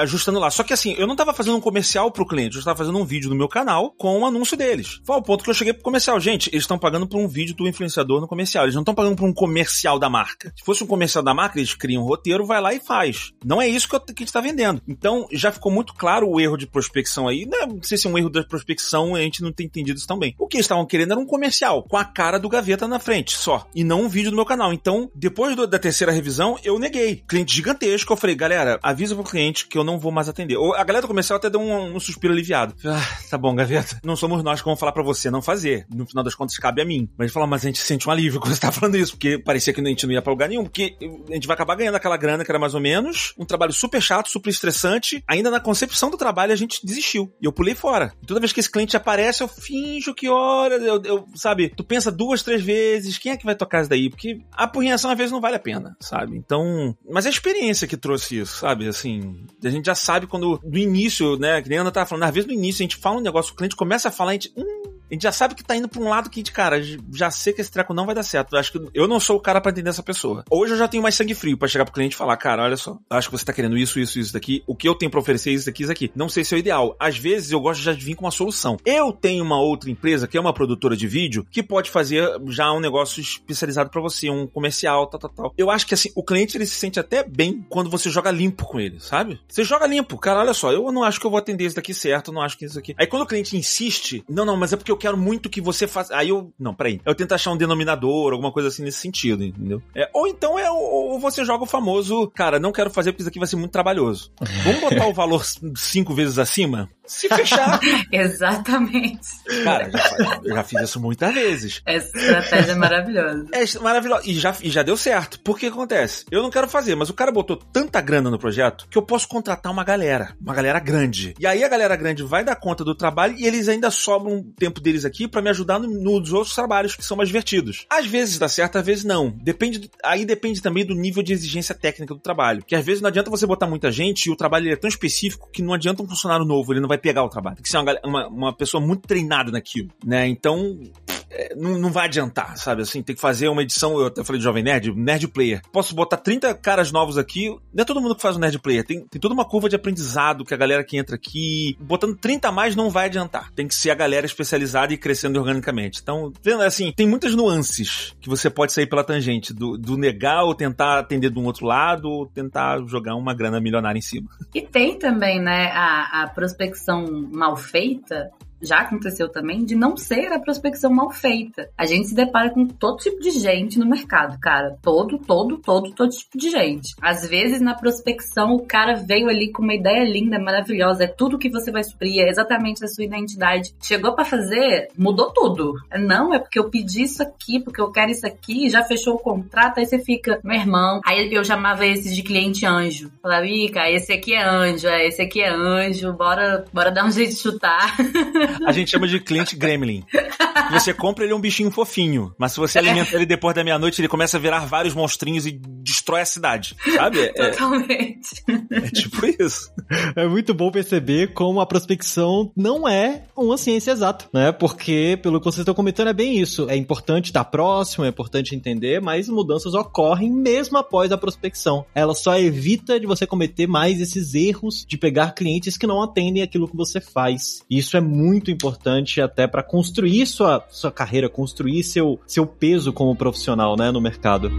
ajustando lá. Só que assim, eu não tava fazendo um comercial pro cliente, eu estava fazendo um vídeo no meu canal com o um anúncio deles. Foi ao ponto que eu cheguei pro comercial. Gente, eles estão pagando por um vídeo do influenciador no comercial. Eles não estão pagando por um comercial da marca. Se fosse um comercial da marca, eles criam um roteiro, vai lá e faz. Não é isso que, eu, que a gente tá vendendo. Então, já ficou muito claro o erro de prospecção aí. Não, não sei se é um erro da prospecção, a gente não tem entendido isso também. O que eles estavam querendo era um comercial, com a cara do Gaveta na frente, só. E não um vídeo do meu canal. Então, depois do, da terceira revisão, eu neguei. Cliente gigantesco, eu falei, galera, avisa pro cliente que eu não vou mais atender. A galera do comercial até deu um, um suspiro aliviado. Ah, tá bom, Gaveta. Não somos nós que vamos falar para você não fazer. No final das contas, cabe a mim. Mas falou, mas a gente sente um alívio quando você tá falando isso, porque parecia que a gente não ia pra lugar nenhum, porque a gente vai acabar ganhando aquela grana que era mais ou menos, um trabalho super chato, super estressante. Ainda na concepção do trabalho, a gente desistiu. E eu pulei fora. E toda vez que esse cliente aparece, eu finjo que hora, eu, eu, sabe, tu pensa duas, três vezes, quem é que vai tocar isso daí? Porque a apurrinhação às vezes não vale a pena, sabe? Então, mas é a experiência que trouxe isso, sabe? Assim, a gente já sabe quando, do início, né, que nem a Ana tava falando, às vezes no início a gente fala um negócio, o cliente começa a falar, a gente, hum, a gente já sabe que tá indo pra um lado que, cara, já sei que esse treco não vai dar certo. Acho que eu não sou o cara para entender essa pessoa. Hoje eu já tenho mais sangue frio para chegar pro cliente e falar, cara, olha só, acho que você tá querendo isso, isso, isso daqui. O que eu tenho pra oferecer é isso daqui, isso aqui. Não sei se é o ideal. Às vezes eu gosto já de vir com uma solução. Eu tenho uma outra empresa que é uma produtora de vídeo que pode fazer já um negócio especializado para você, um comercial, tal, tal, tal. Eu acho que assim, o cliente ele se sente até bem quando você joga limpo com ele, sabe? Você joga limpo, cara, olha só, eu não acho que eu vou atender isso daqui certo, não acho que isso aqui. Aí quando o cliente insiste, não, não, mas é porque eu quero muito que você faz. Aí eu. Não, peraí. Eu tento achar um denominador, alguma coisa assim nesse sentido, entendeu? É, ou então é ou você joga o famoso, cara, não quero fazer porque isso aqui vai ser muito trabalhoso. Vamos botar o valor cinco vezes acima? Se fechar. Exatamente. Cara, já, eu já fiz isso muitas vezes. Essa estratégia é maravilhosa. É maravilhosa. E já, e já deu certo. Por que acontece? Eu não quero fazer, mas o cara botou tanta grana no projeto que eu posso contratar uma galera. Uma galera grande. E aí a galera grande vai dar conta do trabalho e eles ainda sobram um tempo deles aqui para me ajudar ajudar no, nos outros trabalhos que são mais divertidos. Às vezes dá certo, às vezes não. Depende, aí depende também do nível de exigência técnica do trabalho. Que às vezes não adianta você botar muita gente e o trabalho é tão específico que não adianta um funcionário novo, ele não vai pegar o trabalho. Tem que ser uma, uma, uma pessoa muito treinada naquilo, né? Então, é, não, não vai adiantar, sabe? Assim, tem que fazer uma edição, eu até falei de Jovem Nerd, Nerd Player. Posso botar 30 caras novos aqui, não é todo mundo que faz o Nerd Player, tem, tem toda uma curva de aprendizado que a galera que entra aqui, botando 30 a mais não vai adiantar. Tem que ser a galera especializada e crescendo organicamente. Então, vendo assim, tem muitas nuances que você pode sair pela tangente, do, do negar ou tentar atender de um outro lado, ou tentar jogar uma grana milionária em cima. E tem também, né, a, a prospecção mal feita, já aconteceu também de não ser a prospecção mal feita. A gente se depara com todo tipo de gente no mercado, cara. Todo, todo, todo, todo tipo de gente. Às vezes na prospecção o cara veio ali com uma ideia linda, maravilhosa, é tudo que você vai suprir, é exatamente a sua identidade. Chegou para fazer, mudou tudo. Não, é porque eu pedi isso aqui, porque eu quero isso aqui, já fechou o contrato, aí você fica, meu irmão. Aí eu chamava esse de cliente anjo. Falava, ih, cara, esse aqui é anjo, é, esse aqui é anjo, bora, bora dar um jeito de chutar. A gente chama de cliente gremlin. Você compra ele é um bichinho fofinho, mas se você alimenta ele depois da meia-noite, ele começa a virar vários monstrinhos e destrói a cidade, sabe? É, Totalmente. É tipo isso. É muito bom perceber como a prospecção não é uma ciência exata, né? Porque, pelo que vocês estão comentando, é bem isso. É importante estar próximo, é importante entender, mas mudanças ocorrem mesmo após a prospecção. Ela só evita de você cometer mais esses erros de pegar clientes que não atendem aquilo que você faz. Isso é muito muito importante até para construir sua, sua carreira, construir seu, seu peso como profissional, né, no mercado.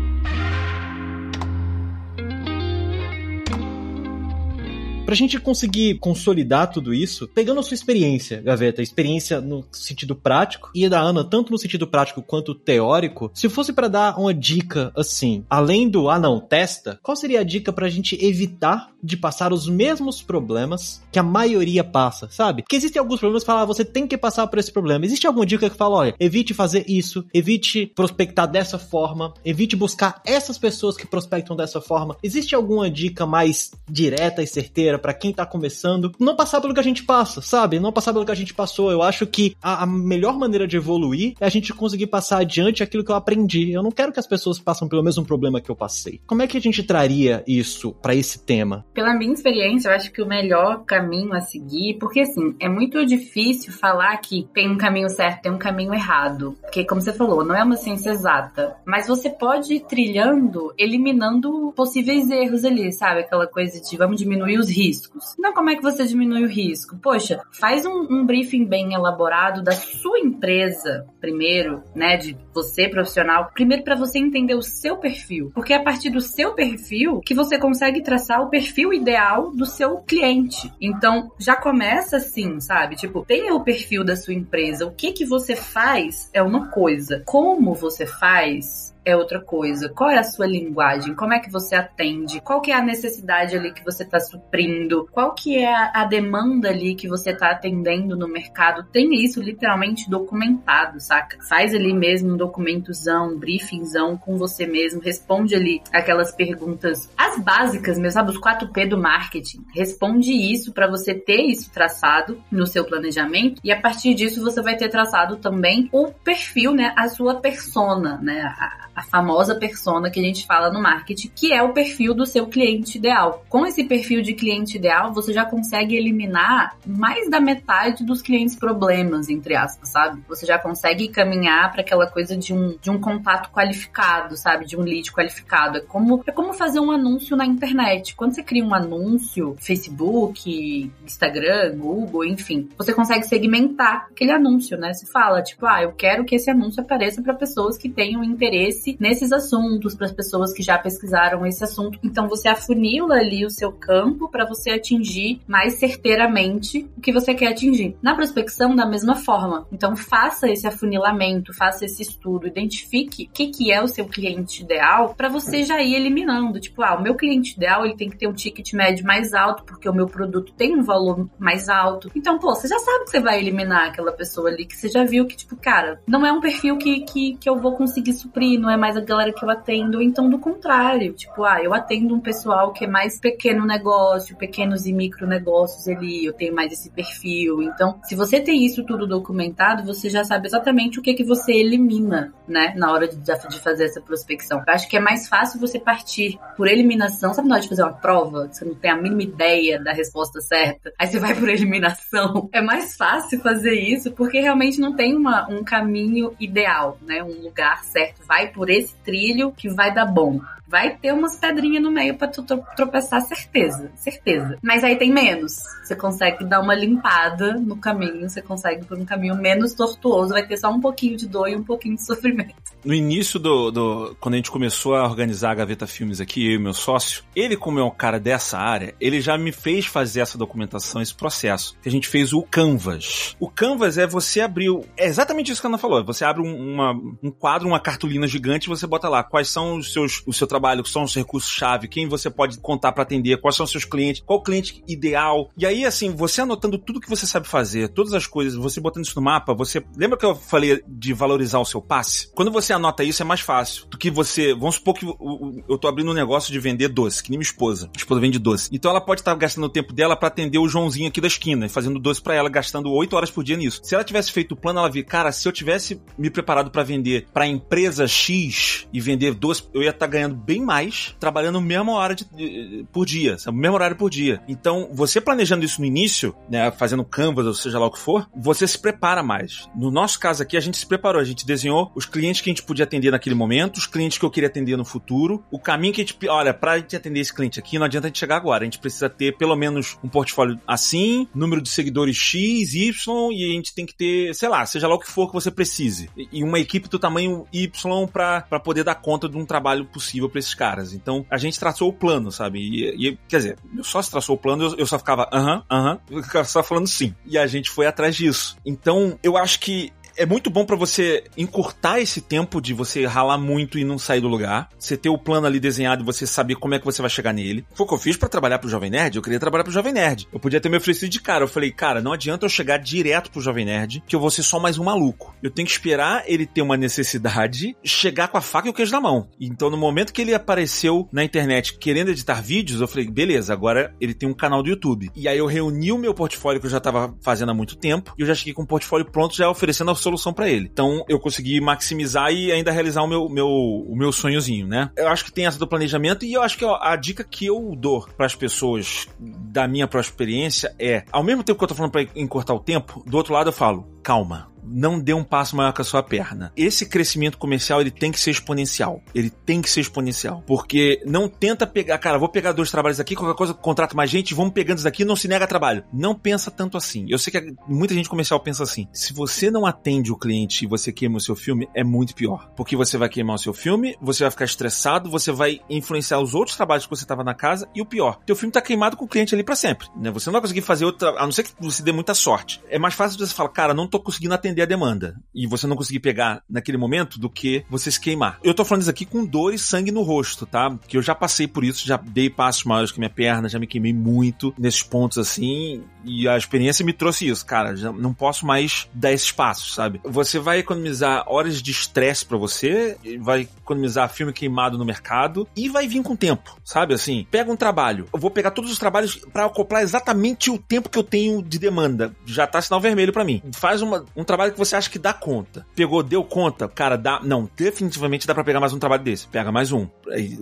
Pra gente conseguir consolidar tudo isso, pegando a sua experiência, Gaveta, experiência no sentido prático e da Ana, tanto no sentido prático quanto teórico, se fosse para dar uma dica assim, além do ah não, testa, qual seria a dica pra gente evitar de passar os mesmos problemas que a maioria passa, sabe? Porque existem alguns problemas que falam, ah, você tem que passar por esse problema. Existe alguma dica que fala, olha, evite fazer isso, evite prospectar dessa forma, evite buscar essas pessoas que prospectam dessa forma. Existe alguma dica mais direta e certeira para quem tá começando, não passar pelo que a gente passa, sabe? Não passar pelo que a gente passou. Eu acho que a, a melhor maneira de evoluir é a gente conseguir passar adiante aquilo que eu aprendi. Eu não quero que as pessoas passem pelo mesmo problema que eu passei. Como é que a gente traria isso para esse tema? Pela minha experiência, eu acho que o melhor caminho a seguir, porque assim, é muito difícil falar que tem um caminho certo, tem um caminho errado. Porque, como você falou, não é uma ciência exata. Mas você pode ir trilhando, eliminando possíveis erros ali, sabe? Aquela coisa de vamos diminuir os riscos. Não, como é que você diminui o risco? Poxa, faz um, um briefing bem elaborado da sua empresa primeiro, né? De você profissional, primeiro para você entender o seu perfil. Porque é a partir do seu perfil que você consegue traçar o perfil ideal do seu cliente. Então, já começa assim, sabe? Tipo, tenha o perfil da sua empresa. O que que você faz é uma coisa. Como você faz é outra coisa. Qual é a sua linguagem? Como é que você atende? Qual que é a necessidade ali que você está suprindo? Qual que é a, demanda ali que você está atendendo no mercado? Tem isso literalmente documentado, saca? Faz ali mesmo um documentozão, um briefingzão com você mesmo, responde ali aquelas perguntas, as básicas mesmo, sabe? Os 4P do marketing. Responde isso para você ter isso traçado no seu planejamento e a partir disso você vai ter traçado também o perfil, né? A sua persona, né? A, a famosa persona que a gente fala no marketing, que é o perfil do seu cliente ideal. Com esse perfil de cliente ideal, você já consegue eliminar mais da metade dos clientes problemas, entre aspas, sabe? Você já consegue caminhar para aquela coisa de um, de um contato qualificado, sabe? De um lead qualificado. É como, é como fazer um anúncio na internet. Quando você cria um anúncio, Facebook, Instagram, Google, enfim, você consegue segmentar aquele anúncio, né? Você fala, tipo, ah, eu quero que esse anúncio apareça para pessoas que tenham interesse interesse nesses assuntos, para as pessoas que já pesquisaram esse assunto. Então você afunila ali o seu campo para você atingir mais certeiramente o que você quer atingir. Na prospecção, da mesma forma. Então faça esse afunilamento, faça esse estudo, identifique o que, que é o seu cliente ideal para você já ir eliminando. Tipo, ah, o meu cliente ideal ele tem que ter um ticket médio mais alto porque o meu produto tem um valor mais alto. Então, pô, você já sabe que você vai eliminar aquela pessoa ali que você já viu que, tipo, cara, não é um perfil que, que, que eu vou conseguir suprir, não é mais a galera que eu atendo, então do contrário, tipo, ah, eu atendo um pessoal que é mais pequeno negócio, pequenos e micro negócios ali, eu tenho mais esse perfil. Então, se você tem isso tudo documentado, você já sabe exatamente o que que você elimina, né, na hora de, de fazer essa prospecção. Eu acho que é mais fácil você partir por eliminação, sabe na hora de fazer uma prova, você não tem a mínima ideia da resposta certa, aí você vai por eliminação. É mais fácil fazer isso porque realmente não tem uma, um caminho ideal, né, um lugar certo. Vai por esse trilho que vai dar bom vai ter umas pedrinhas no meio para tu tropeçar, certeza, certeza. Mas aí tem menos. Você consegue dar uma limpada no caminho, você consegue por um caminho menos tortuoso, vai ter só um pouquinho de dor e um pouquinho de sofrimento. No início do, do quando a gente começou a organizar a Gaveta Filmes aqui, eu e meu sócio, ele como é um cara dessa área, ele já me fez fazer essa documentação, esse processo. Que a gente fez o Canvas. O Canvas é você abrir, é exatamente isso que a Ana falou. Você abre um, uma, um quadro, uma cartolina gigante, você bota lá quais são os seus, o seu trabalho, são os recursos-chave, quem você pode contar para atender, quais são seus clientes, qual cliente ideal. E aí, assim, você anotando tudo que você sabe fazer, todas as coisas, você botando isso no mapa, você. Lembra que eu falei de valorizar o seu passe? Quando você anota isso, é mais fácil do que você. Vamos supor que eu tô abrindo um negócio de vender doce, que nem minha esposa. Minha esposa vende doce. Então ela pode estar gastando o tempo dela para atender o Joãozinho aqui da esquina, fazendo doce para ela, gastando 8 horas por dia nisso. Se ela tivesse feito o plano, ela via, cara, se eu tivesse me preparado para vender para empresa X e vender doce, eu ia estar tá ganhando bem mais trabalhando a mesma hora de, de, por dia? O mesmo horário por dia. Então, você planejando isso no início, né, fazendo canvas, ou seja lá o que for, você se prepara mais. No nosso caso aqui, a gente se preparou, a gente desenhou os clientes que a gente podia atender naquele momento, os clientes que eu queria atender no futuro, o caminho que a gente, olha, pra gente atender esse cliente aqui, não adianta a gente chegar agora, a gente precisa ter pelo menos um portfólio assim, número de seguidores X, Y, e a gente tem que ter, sei lá, seja lá o que for que você precise. E uma equipe do tamanho Y para poder dar conta de um trabalho possível para esses caras. Então a gente traçou o plano, sabe? E, e quer dizer, eu só se traçou o plano, eu, eu só ficava aham, aham, eu ficava só falando sim. E a gente foi atrás disso. Então eu acho que é muito bom para você encurtar esse tempo de você ralar muito e não sair do lugar. Você ter o plano ali desenhado e você saber como é que você vai chegar nele. Foi o que eu fiz para trabalhar pro Jovem Nerd. Eu queria trabalhar pro Jovem Nerd. Eu podia ter me oferecido de cara. Eu falei, cara, não adianta eu chegar direto pro Jovem Nerd, que eu vou ser só mais um maluco. Eu tenho que esperar ele ter uma necessidade, chegar com a faca e o queijo na mão. Então, no momento que ele apareceu na internet querendo editar vídeos, eu falei, beleza, agora ele tem um canal do YouTube. E aí eu reuni o meu portfólio que eu já tava fazendo há muito tempo, e eu já cheguei com o portfólio pronto, já oferecendo a solução para ele. Então, eu consegui maximizar e ainda realizar o meu, meu, o meu sonhozinho, né? Eu acho que tem essa do planejamento, e eu acho que a dica que eu dou para as pessoas da minha própria experiência é, ao mesmo tempo que eu tô falando para encurtar o tempo, do outro lado eu falo, calma não dê um passo maior que a sua perna. Esse crescimento comercial, ele tem que ser exponencial. Ele tem que ser exponencial. Porque não tenta pegar, cara, vou pegar dois trabalhos aqui, qualquer coisa, contrato mais gente, vamos pegando isso daqui, não se nega trabalho. Não pensa tanto assim. Eu sei que muita gente comercial pensa assim. Se você não atende o cliente e você queima o seu filme, é muito pior. Porque você vai queimar o seu filme, você vai ficar estressado, você vai influenciar os outros trabalhos que você estava na casa e o pior, teu filme tá queimado com o cliente ali para sempre, né? Você não vai conseguir fazer outra, a não ser que você dê muita sorte. É mais fácil você falar, cara, não tô conseguindo atender atender a demanda e você não conseguir pegar naquele momento do que você se queimar. Eu tô falando isso aqui com dor e sangue no rosto, tá? Que eu já passei por isso, já dei passos maiores que minha perna, já me queimei muito nesses pontos assim, e a experiência me trouxe isso, cara, não posso mais dar esses passos, sabe? Você vai economizar horas de estresse para você, vai economizar filme queimado no mercado e vai vir com tempo, sabe? Assim, pega um trabalho, eu vou pegar todos os trabalhos para acoplar exatamente o tempo que eu tenho de demanda. Já tá sinal vermelho para mim. Faz uma, um trabalho trabalho que você acha que dá conta. Pegou, deu conta, cara, dá. Não, definitivamente dá para pegar mais um trabalho desse. Pega mais um.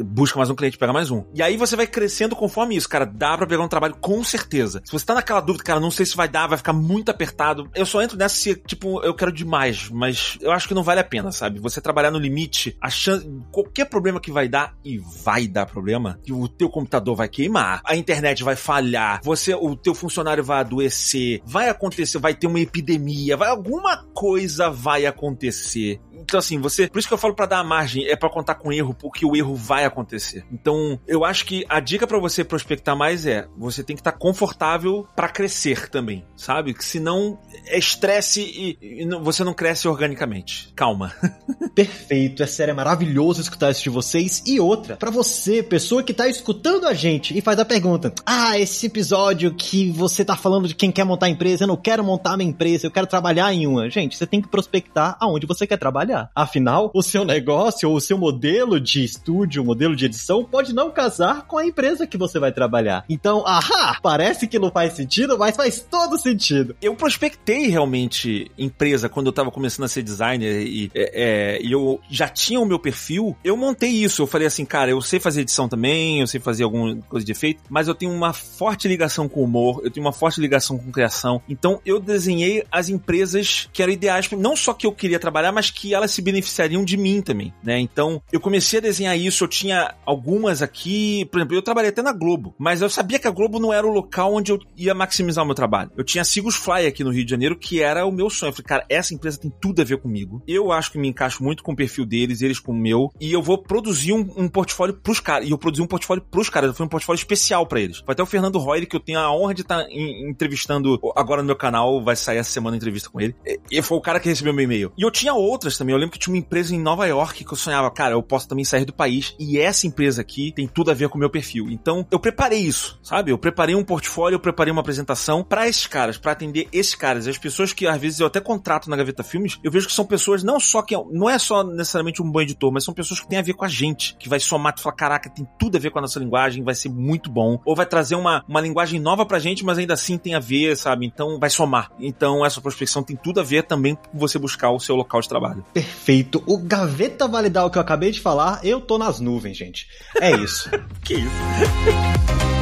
Busca mais um cliente, pega mais um. E aí você vai crescendo conforme isso, cara. Dá para pegar um trabalho com certeza. Se você tá naquela dúvida, cara, não sei se vai dar, vai ficar muito apertado. Eu só entro nessa se, tipo, eu quero demais, mas eu acho que não vale a pena, sabe? Você trabalhar no limite, a chance, qualquer problema que vai dar, e vai dar problema, que o teu computador vai queimar, a internet vai falhar, você, o teu funcionário vai adoecer, vai acontecer, vai ter uma epidemia, vai alguma coisa vai acontecer. Então, assim, você. Por isso que eu falo para dar a margem, é para contar com erro, porque o erro vai acontecer. Então, eu acho que a dica para você prospectar mais é: você tem que estar tá confortável para crescer também, sabe? Que senão é estresse e, e não, você não cresce organicamente. Calma. Perfeito, é sério, é maravilhoso escutar isso de vocês. E outra, para você, pessoa que tá escutando a gente e faz a pergunta: Ah, esse episódio que você tá falando de quem quer montar empresa, eu não quero montar minha empresa, eu quero trabalhar em uma. Gente, você tem que prospectar aonde você quer trabalhar. Afinal, o seu negócio ou o seu modelo de estúdio, modelo de edição, pode não casar com a empresa que você vai trabalhar. Então, ahá, parece que não faz sentido, mas faz todo sentido. Eu prospectei realmente empresa quando eu tava começando a ser designer e, é, é, eu já tinha o meu perfil. Eu montei isso. Eu falei assim, cara, eu sei fazer edição também, eu sei fazer alguma coisa de efeito, mas eu tenho uma forte ligação com humor, eu tenho uma forte ligação com criação. Então, eu desenhei as empresas que eram ideais, não só que eu queria trabalhar, mas que elas se beneficiariam de mim também, né? Então, eu comecei a desenhar isso, eu tinha algumas aqui, por exemplo, eu trabalhei até na Globo, mas eu sabia que a Globo não era o local onde eu ia maximizar o meu trabalho. Eu tinha Sigos Fly aqui no Rio de Janeiro, que era o meu sonho. Eu falei, cara, essa empresa tem tudo a ver comigo. Eu acho que me encaixo muito com o perfil deles, eles com o meu, e eu vou produzir um, um portfólio pros caras. E eu produzi um portfólio pros caras, foi um portfólio especial para eles. Foi até o Fernando Roy, que eu tenho a honra de estar tá entrevistando agora no meu canal, vai sair essa semana a entrevista com ele. E foi o cara que recebeu meu e-mail. E eu tinha outras também. Eu lembro que tinha uma empresa em Nova York que eu sonhava, cara, eu posso também sair do país. E essa empresa aqui tem tudo a ver com o meu perfil. Então, eu preparei isso, sabe? Eu preparei um portfólio, eu preparei uma apresentação para esses caras, para atender esses caras. As pessoas que às vezes eu até contrato na Gaveta Filmes, eu vejo que são pessoas não só que não é só necessariamente um bom editor, mas são pessoas que têm a ver com a gente, que vai somar e falar, caraca, tem tudo a ver com a nossa linguagem, vai ser muito bom. Ou vai trazer uma, uma linguagem nova pra gente, mas ainda assim tem a ver, sabe? Então vai somar. Então essa prospecção tem tudo a ver também com você buscar o seu local de trabalho. Perfeito. O Gaveta Validar o que eu acabei de falar, eu tô nas nuvens, gente. É isso. que isso?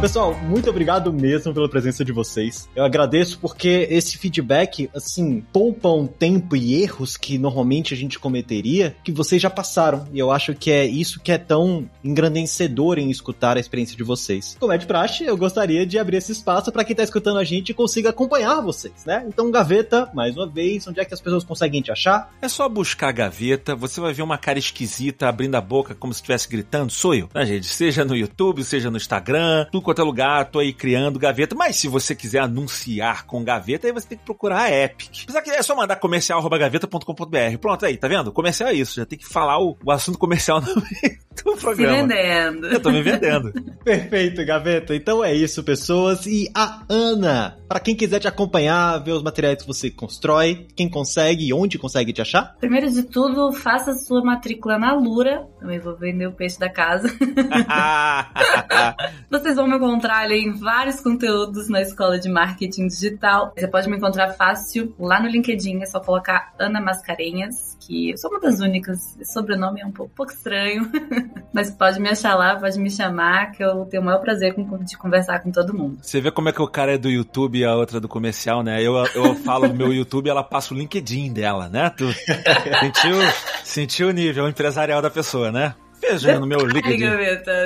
Pessoal, muito obrigado mesmo pela presença de vocês. Eu agradeço porque esse feedback, assim, poupam tempo e erros que normalmente a gente cometeria, que vocês já passaram. E eu acho que é isso que é tão engrandecedor em escutar a experiência de vocês. Como é de praxe, eu gostaria de abrir esse espaço para quem tá escutando a gente consiga acompanhar vocês, né? Então, Gaveta, mais uma vez, onde é que as pessoas conseguem te achar? É só buscar Gaveta, você vai ver uma cara esquisita abrindo a boca como se estivesse gritando, sou eu, né, gente? Seja no YouTube, seja no Instagram, tudo quanto é lugar, tô aí criando gaveta. Mas se você quiser anunciar com gaveta, aí você tem que procurar a Epic. Apesar que é só mandar comercial.gaveta.com.br. Pronto, aí, tá vendo? Comercial é isso. Já tem que falar o, o assunto comercial no meio do programa. Se vendendo. Eu tô me vendendo. Perfeito, Gaveta. Então é isso, pessoas. E a Ana, para quem quiser te acompanhar, ver os materiais que você constrói, quem consegue e onde consegue te achar? Primeiro de tudo, faça sua matrícula na Lura. Também vou vender o peixe da casa. Vocês vão me encontrar ali em vários conteúdos na escola de marketing digital. Você pode me encontrar fácil lá no LinkedIn, é só colocar Ana Mascarenhas, que eu sou uma das únicas. Sobrenome é um pouco, um pouco estranho, mas pode me achar lá, pode me chamar, que eu tenho o maior prazer de conversar com todo mundo. Você vê como é que o cara é do YouTube e a outra do comercial, né? Eu, eu falo do meu YouTube ela passa o LinkedIn dela, né? Tu sentiu, sentiu o nível empresarial da pessoa, né? Veja no meu LinkedIn.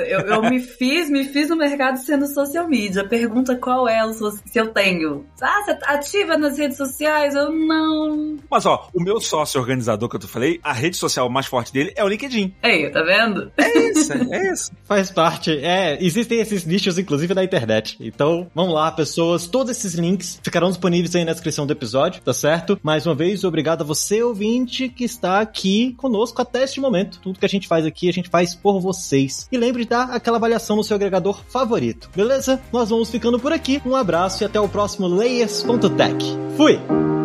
Eu, eu me fiz, me fiz no mercado sendo social media. Pergunta qual é se eu tenho. Ah, você tá ativa nas redes sociais? Eu não. Mas ó, o meu sócio organizador que eu te falei, a rede social mais forte dele é o LinkedIn. Ei, tá vendo? É isso, é isso. Faz parte. É, existem esses nichos, inclusive, na internet. Então, vamos lá, pessoas. Todos esses links ficarão disponíveis aí na descrição do episódio, tá certo? Mais uma vez, obrigado a você, ouvinte, que está aqui conosco até este momento. Tudo que a gente faz aqui, a gente faz por vocês. E lembre de dar aquela avaliação no seu agregador favorito. Beleza? Nós vamos ficando por aqui. Um abraço e até o próximo Layers.tech. Fui!